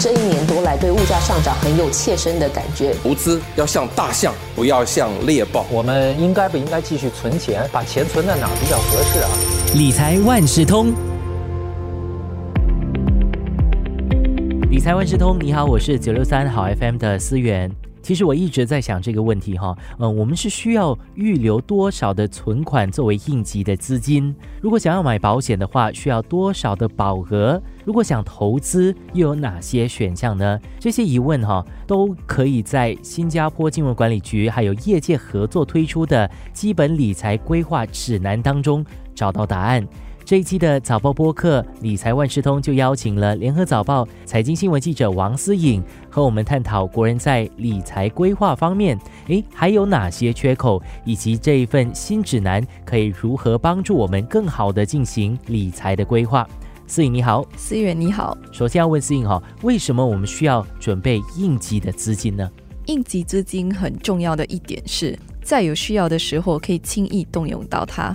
这一年多来对物价上涨很有切身的感觉。投资要像大象，不要像猎豹。我们应该不应该继续存钱？把钱存在哪比较合适啊？理财万事通，理财万事通，你好，我是九六三好 FM 的思源。其实我一直在想这个问题哈，嗯，我们是需要预留多少的存款作为应急的资金？如果想要买保险的话，需要多少的保额？如果想投资，又有哪些选项呢？这些疑问哈，都可以在新加坡金融管理局还有业界合作推出的基本理财规划指南当中找到答案。这一期的早报播客《理财万事通》就邀请了联合早报财经新闻记者王思颖，和我们探讨国人在理财规划方面，诶，还有哪些缺口，以及这一份新指南可以如何帮助我们更好的进行理财的规划。思颖你好，思远你好。首先要问思颖哈，为什么我们需要准备应急的资金呢？应急资金很重要的一点是在有需要的时候可以轻易动用到它。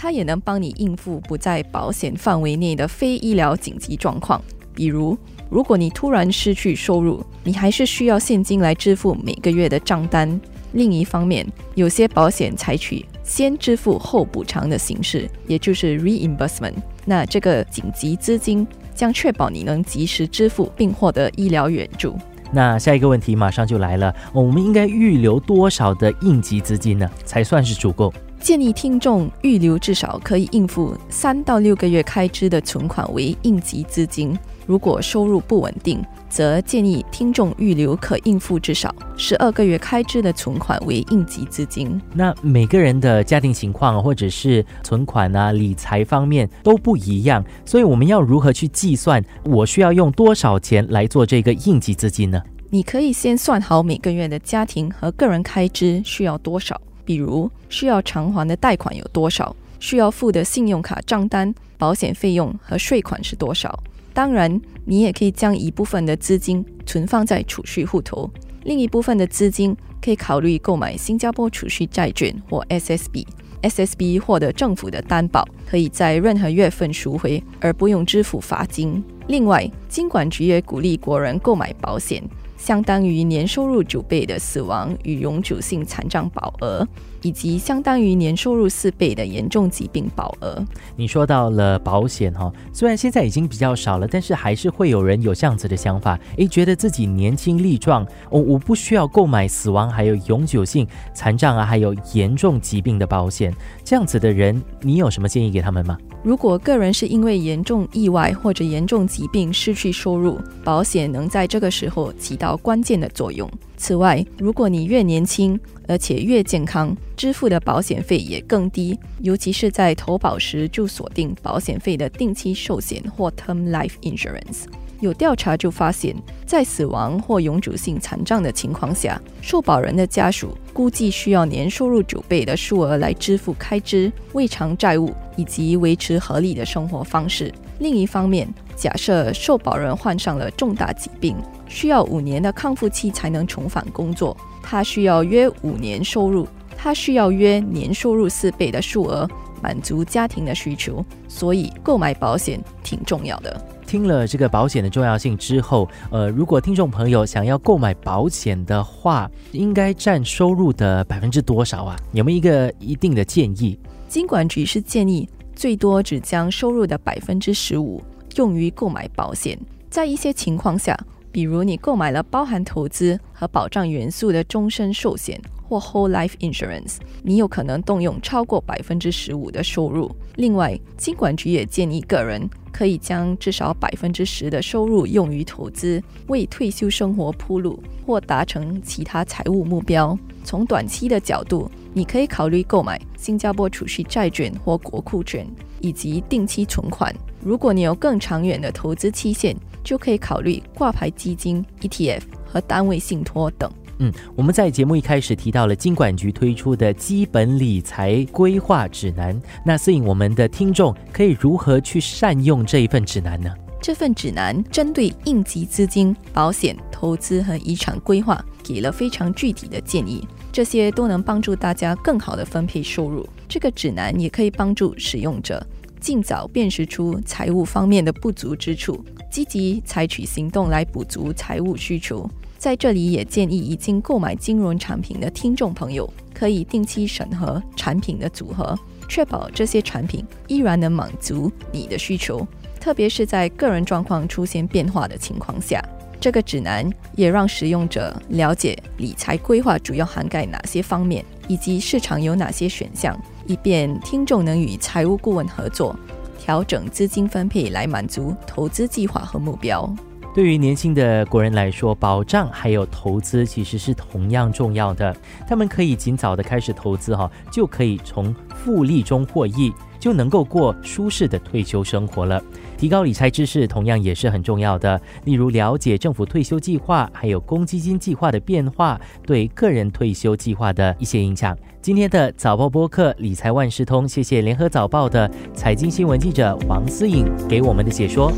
它也能帮你应付不在保险范围内的非医疗紧急状况，比如，如果你突然失去收入，你还是需要现金来支付每个月的账单。另一方面，有些保险采取先支付后补偿的形式，也就是 reimbursement。那这个紧急资金将确保你能及时支付并获得医疗援助。那下一个问题马上就来了，我们应该预留多少的应急资金呢，才算是足够？建议听众预留至少可以应付三到六个月开支的存款为应急资金。如果收入不稳定，则建议听众预留可应付至少十二个月开支的存款为应急资金。那每个人的家庭情况或者是存款啊、理财方面都不一样，所以我们要如何去计算我需要用多少钱来做这个应急资金呢？你可以先算好每个月的家庭和个人开支需要多少。比如需要偿还的贷款有多少，需要付的信用卡账单、保险费用和税款是多少？当然，你也可以将一部分的资金存放在储蓄户头，另一部分的资金可以考虑购买新加坡储蓄债券或 SSB。SSB 获得政府的担保，可以在任何月份赎回，而不用支付罚金。另外，金管局也鼓励国人购买保险。相当于年收入九倍的死亡与永久性残障保额，以及相当于年收入四倍的严重疾病保额。你说到了保险哈，虽然现在已经比较少了，但是还是会有人有这样子的想法，诶，觉得自己年轻力壮，我我不需要购买死亡还有永久性残障啊，还有严重疾病的保险。这样子的人，你有什么建议给他们吗？如果个人是因为严重意外或者严重疾病失去收入，保险能在这个时候起到关键的作用。此外，如果你越年轻而且越健康，支付的保险费也更低，尤其是在投保时就锁定保险费的定期寿险或 Term Life Insurance。有调查就发现，在死亡或永久性残障的情况下，受保人的家属估计需要年收入九倍的数额来支付开支、未偿债务以及维持合理的生活方式。另一方面，假设受保人患上了重大疾病，需要五年的康复期才能重返工作，他需要约五年收入，他需要约年收入四倍的数额满足家庭的需求，所以购买保险挺重要的。听了这个保险的重要性之后，呃，如果听众朋友想要购买保险的话，应该占收入的百分之多少啊？有没有一个一定的建议？金管局是建议最多只将收入的百分之十五用于购买保险。在一些情况下，比如你购买了包含投资和保障元素的终身寿险或 Whole Life Insurance，你有可能动用超过百分之十五的收入。另外，金管局也建议个人。可以将至少百分之十的收入用于投资，为退休生活铺路，或达成其他财务目标。从短期的角度，你可以考虑购买新加坡储蓄债券或国库券，以及定期存款。如果你有更长远的投资期限，就可以考虑挂牌基金、ETF 和单位信托等。嗯，我们在节目一开始提到了金管局推出的基本理财规划指南，那吸引我们的听众可以如何去善用这一份指南呢？这份指南针对应急资金、保险、投资和遗产规划给了非常具体的建议，这些都能帮助大家更好的分配收入。这个指南也可以帮助使用者尽早辨识出财务方面的不足之处，积极采取行动来补足财务需求。在这里也建议已经购买金融产品的听众朋友，可以定期审核产品的组合，确保这些产品依然能满足你的需求，特别是在个人状况出现变化的情况下。这个指南也让使用者了解理财规划主要涵盖哪些方面，以及市场有哪些选项，以便听众能与财务顾问合作，调整资金分配来满足投资计划和目标。对于年轻的国人来说，保障还有投资其实是同样重要的。他们可以尽早的开始投资，哈，就可以从复利中获益，就能够过舒适的退休生活了。提高理财知识同样也是很重要的，例如了解政府退休计划还有公积金计划的变化对个人退休计划的一些影响。今天的早报播客理财万事通，谢谢联合早报的财经新闻记者王思颖给我们的解说。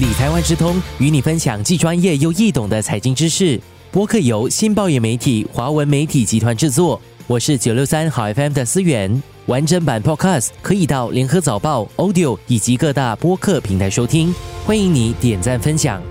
理财万事通与你分享既专业又易懂的财经知识。播客由新报业媒体华文媒体集团制作，我是九六三好 FM 的思源。完整版 Podcast 可以到联合早报 Audio 以及各大播客平台收听。欢迎你点赞分享。